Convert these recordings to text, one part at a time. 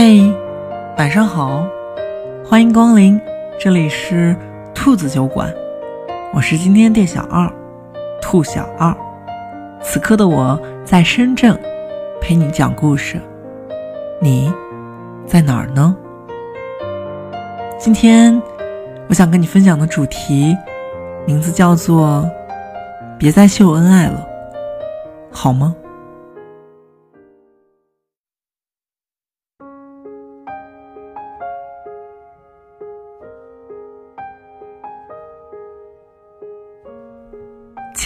嘿，晚上好，欢迎光临，这里是兔子酒馆，我是今天店小二，兔小二。此刻的我在深圳，陪你讲故事，你在哪儿呢？今天我想跟你分享的主题，名字叫做“别再秀恩爱了”，好吗？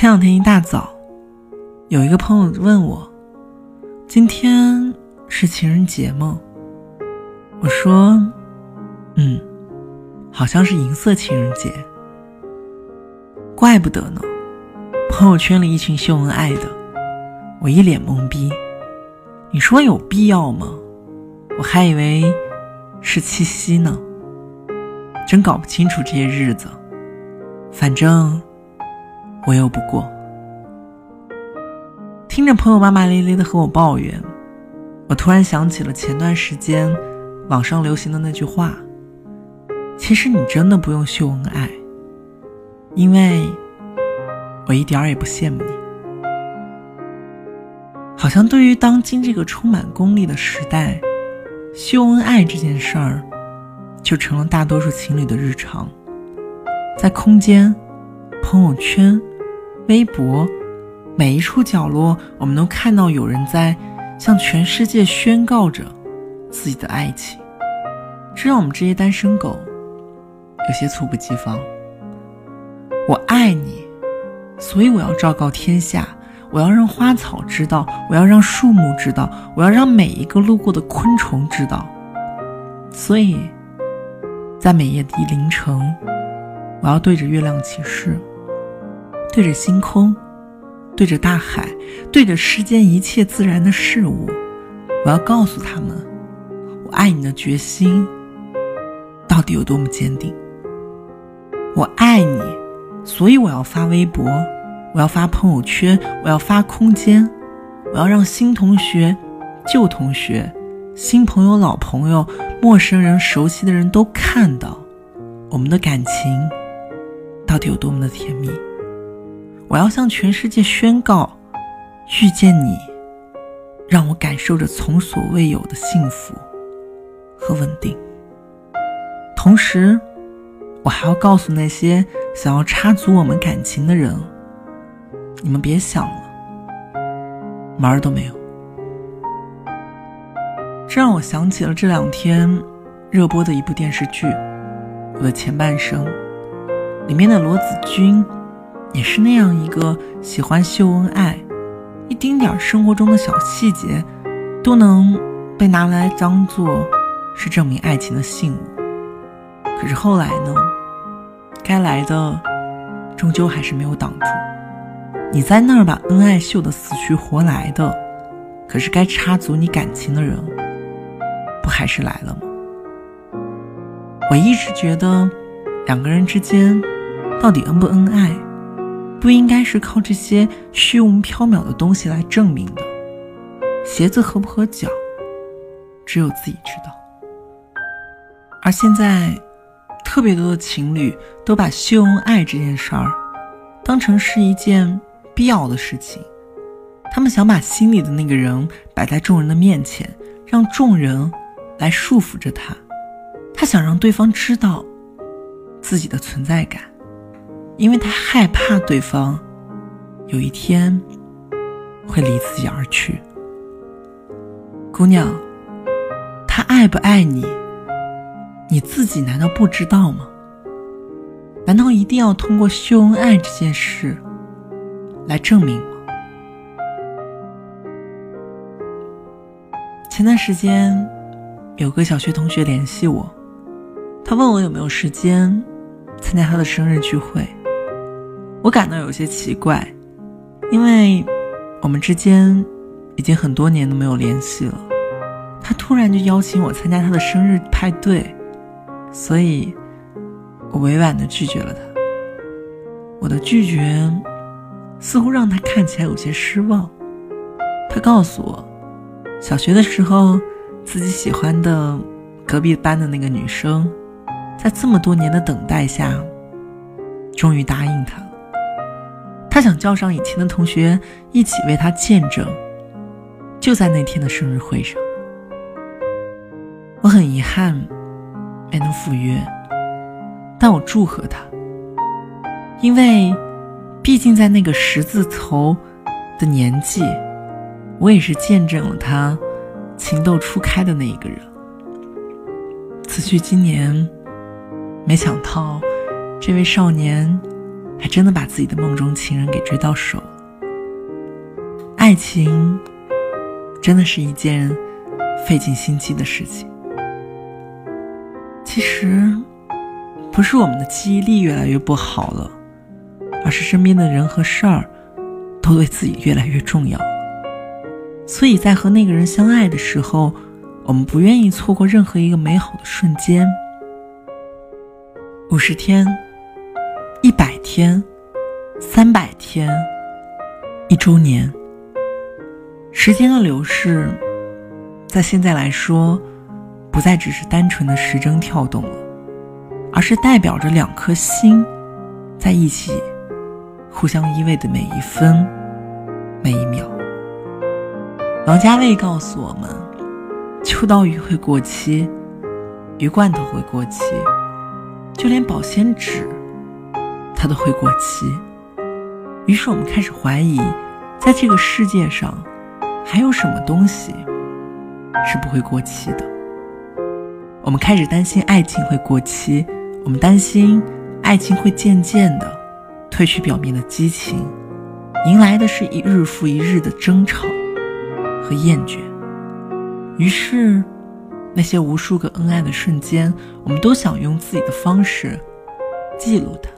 前两天一大早，有一个朋友问我：“今天是情人节吗？”我说：“嗯，好像是银色情人节。”怪不得呢，朋友圈里一群秀恩爱的，我一脸懵逼。你说有必要吗？我还以为是七夕呢，真搞不清楚这些日子。反正。我又不过，听着朋友骂骂咧咧的和我抱怨，我突然想起了前段时间网上流行的那句话：“其实你真的不用秀恩爱，因为我一点儿也不羡慕你。”好像对于当今这个充满功利的时代，秀恩爱这件事儿就成了大多数情侣的日常，在空间、朋友圈。微博，每一处角落，我们都看到有人在向全世界宣告着自己的爱情，这让我们这些单身狗有些猝不及防。我爱你，所以我要昭告天下，我要让花草知道，我要让树木知道，我要让每一个路过的昆虫知道。所以，在每夜的凌晨，我要对着月亮起誓。对着星空，对着大海，对着世间一切自然的事物，我要告诉他们，我爱你的决心到底有多么坚定。我爱你，所以我要发微博，我要发朋友圈，我要发空间，我要让新同学、旧同学、新朋友、老朋友、陌生人、熟悉的人都看到我们的感情到底有多么的甜蜜。我要向全世界宣告，遇见你，让我感受着从所未有的幸福和稳定。同时，我还要告诉那些想要插足我们感情的人，你们别想了，门儿都没有。这让我想起了这两天热播的一部电视剧《我的前半生》，里面的罗子君。也是那样一个喜欢秀恩爱，一丁点儿生活中的小细节，都能被拿来当做是证明爱情的信物。可是后来呢？该来的终究还是没有挡住。你在那儿把恩爱秀得死去活来的，可是该插足你感情的人，不还是来了吗？我一直觉得，两个人之间到底恩不恩爱？不应该是靠这些虚无缥缈的东西来证明的。鞋子合不合脚，只有自己知道。而现在，特别多的情侣都把秀恩爱这件事儿当成是一件必要的事情。他们想把心里的那个人摆在众人的面前，让众人来束缚着他。他想让对方知道自己的存在感。因为他害怕对方有一天会离自己而去。姑娘，他爱不爱你，你自己难道不知道吗？难道一定要通过秀恩爱这件事来证明吗？前段时间有个小学同学联系我，他问我有没有时间参加他的生日聚会。我感到有些奇怪，因为我们之间已经很多年都没有联系了。他突然就邀请我参加他的生日派对，所以我委婉的拒绝了他。我的拒绝似乎让他看起来有些失望。他告诉我，小学的时候自己喜欢的隔壁班的那个女生，在这么多年的等待下，终于答应他。他想叫上以前的同学一起为他见证。就在那天的生日会上，我很遗憾没能赴约，但我祝贺他，因为毕竟在那个十字头的年纪，我也是见证了他情窦初开的那一个人。此去今年，没想到这位少年还真的把自己的梦中情人给追到手。爱情。真的是一件费尽心机的事情。其实，不是我们的记忆力越来越不好了，而是身边的人和事儿都对自己越来越重要。所以在和那个人相爱的时候，我们不愿意错过任何一个美好的瞬间。五十天、一百天、三百天、一周年。时间的流逝，在现在来说，不再只是单纯的时针跳动了，而是代表着两颗心在一起，互相依偎的每一分、每一秒。王家卫告诉我们，秋刀鱼会过期，鱼罐头会过期，就连保鲜纸，它都会过期。于是我们开始怀疑，在这个世界上。还有什么东西是不会过期的？我们开始担心爱情会过期，我们担心爱情会渐渐的褪去表面的激情，迎来的是一日复一日的争吵和厌倦。于是，那些无数个恩爱的瞬间，我们都想用自己的方式记录它，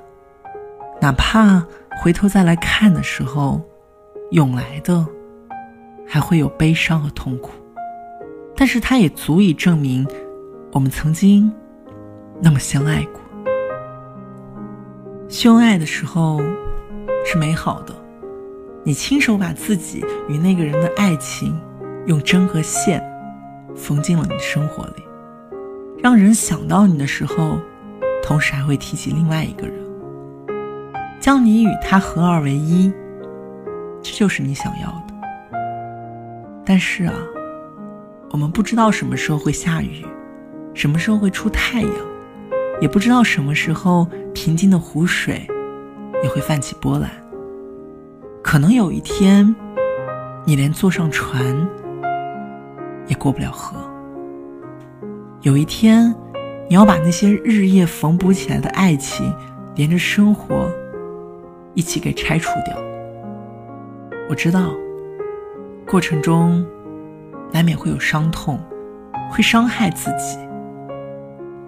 哪怕回头再来看的时候，涌来的。还会有悲伤和痛苦，但是它也足以证明我们曾经那么相爱过。秀恩爱的时候是美好的，你亲手把自己与那个人的爱情用针和线缝进了你的生活里，让人想到你的时候，同时还会提起另外一个人，将你与他合二为一，这就是你想要的。但是啊，我们不知道什么时候会下雨，什么时候会出太阳，也不知道什么时候平静的湖水也会泛起波澜。可能有一天，你连坐上船也过不了河。有一天，你要把那些日夜缝补起来的爱情，连着生活一起给拆除掉。我知道。过程中，难免会有伤痛，会伤害自己。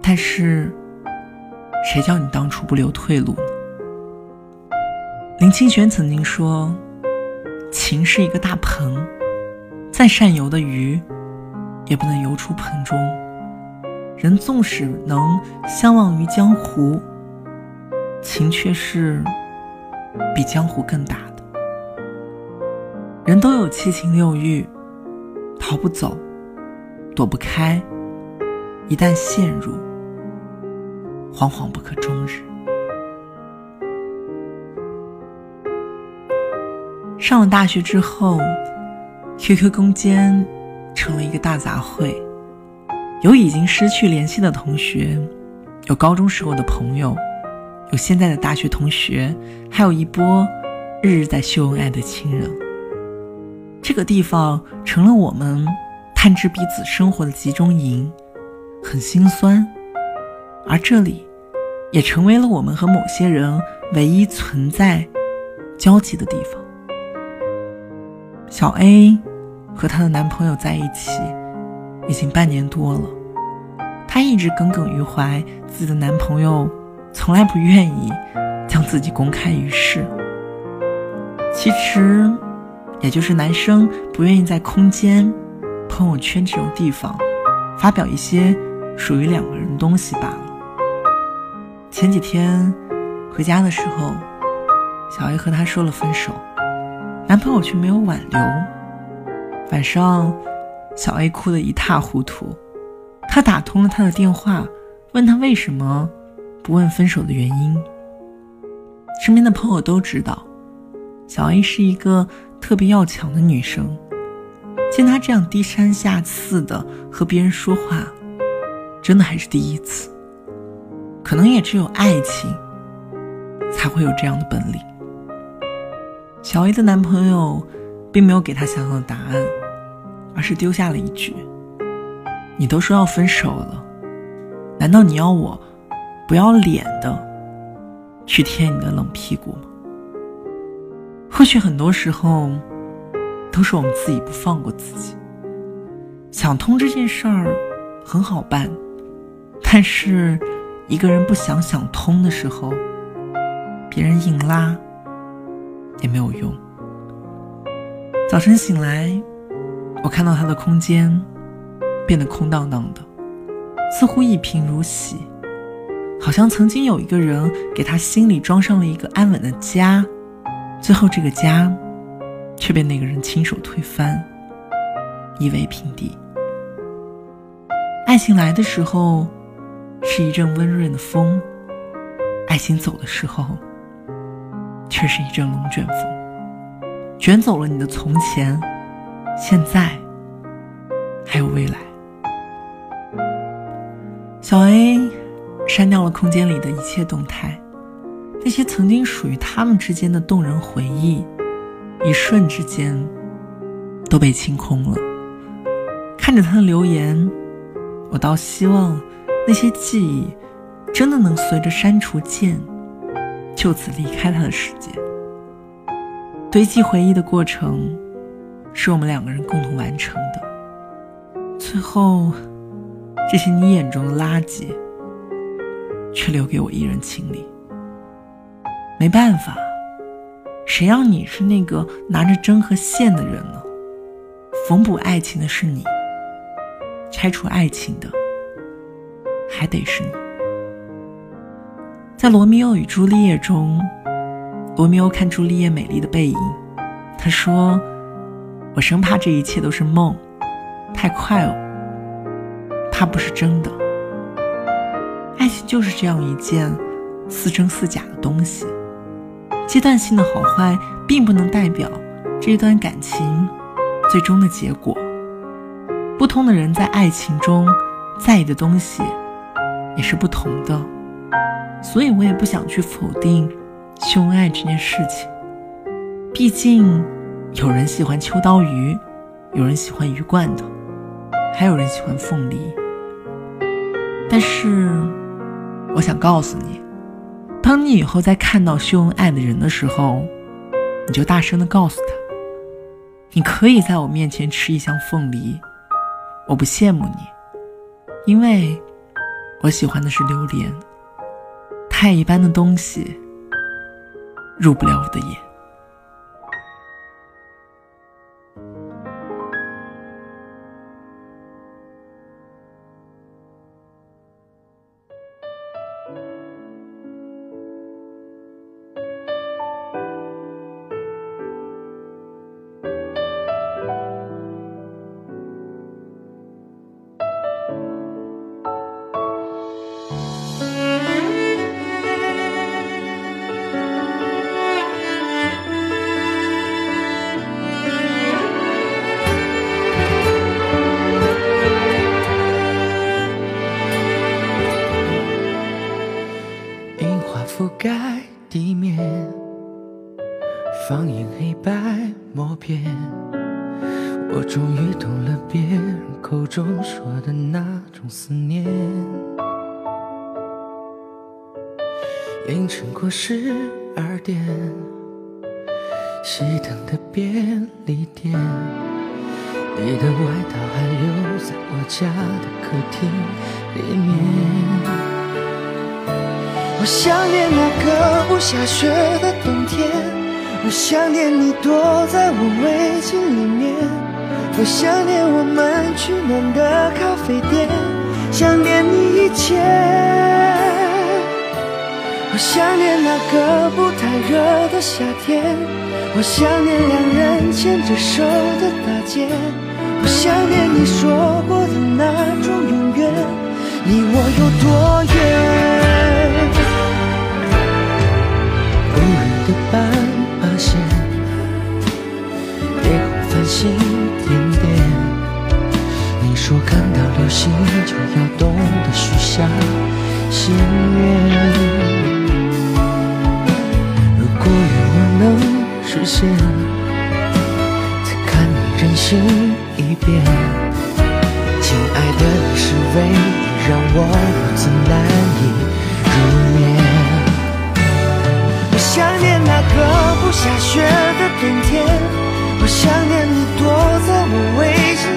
但是，谁叫你当初不留退路呢？林清玄曾经说：“情是一个大盆，再善游的鱼，也不能游出盆中。人纵使能相忘于江湖，情却是比江湖更大的。”人都有七情六欲，逃不走，躲不开。一旦陷入，惶惶不可终日。上了大学之后，QQ 空间成了一个大杂烩，有已经失去联系的同学，有高中时候的朋友，有现在的大学同学，还有一波日日在秀恩爱的亲人。这个地方成了我们探知彼此生活的集中营，很心酸。而这里，也成为了我们和某些人唯一存在交集的地方。小 A 和她的男朋友在一起已经半年多了，她一直耿耿于怀，自己的男朋友从来不愿意将自己公开于世。其实。也就是男生不愿意在空间、朋友圈这种地方发表一些属于两个人的东西罢了。前几天回家的时候，小 A 和他说了分手，男朋友却没有挽留。晚上，小 A 哭得一塌糊涂。他打通了他的电话，问他为什么不问分手的原因。身边的朋友都知道，小 A 是一个特别要强的女生。见她这样低三下四的和别人说话，真的还是第一次。可能也只有爱情才会有这样的本领。小 A 的男朋友并没有给她想要的答案，而是丢下了一句：“你都说要分手了，难道你要我不要脸的去贴你的冷屁股？”或许很多时候都是我们自己不放过自己。想通这件事儿很好办，但是。一个人不想想通的时候，别人硬拉也没有用。早晨醒来，我看到他的空间变得空荡荡的，似乎一贫如洗，好像曾经有一个人给他心里装上了一个安稳的家，最后这个家却被那个人亲手推翻，夷为平地。爱情来的时候。是一阵温润的风，爱情走的时候，却是一阵龙卷风，卷走了你的从前、现在，还有未来。小 A 删掉了空间里的一切动态，那些曾经属于他们之间的动人回忆，一瞬之间都被清空了。看着他的留言，我倒希望。那些记忆，真的能随着删除键，就此离开他的世界。堆积回忆的过程，是我们两个人共同完成的。最后，这些你眼中的垃圾，却留给我一人清理。没办法，谁让你是那个拿着针和线的人呢？缝补爱情的是你，拆除爱情的。还得是你。在《罗密欧与朱丽叶》中，罗密欧看朱丽叶美丽的背影，他说：“我生怕这一切都是梦，太快了，怕不是真的。爱情就是这样一件似真似假的东西，阶段性的好坏并不能代表这一段感情最终的结果。不同的人在爱情中在意的东西。”也是不同的，所以我也不想去否定秀恩爱这件事情。毕竟，有人喜欢秋刀鱼，有人喜欢鱼罐头，还有人喜欢凤梨。但是，我想告诉你，当你以后再看到秀恩爱的人的时候，你就大声的告诉他：“你可以在我面前吃一箱凤梨，我不羡慕你，因为。”我喜欢的是榴莲，太一般的东西入不了我的眼。面，放映黑白默片。我终于懂了别人口中说的那种思念。凌晨过十二点，熄灯的便利店，你的外套还留在我家的客厅里面。我想念那个不下雪的冬天，我想念你躲在我围巾里面，我想念我们取暖的咖啡店，想念你一切。我想念那个不太热的夏天，我想念两人牵着手的大街，我想念你说过的那种永远，离我有多远？星点点。你说看到流星就要懂得许下心愿。如果愿望能实现，再看你任性一遍。亲爱的，你是唯一让我如此难以入眠。我想念那个不下雪的冬天，我想念你躲在我围巾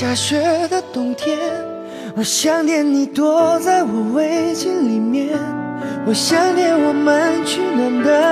下雪的冬天，我想念你躲在我围巾里面，我想念我们取暖的，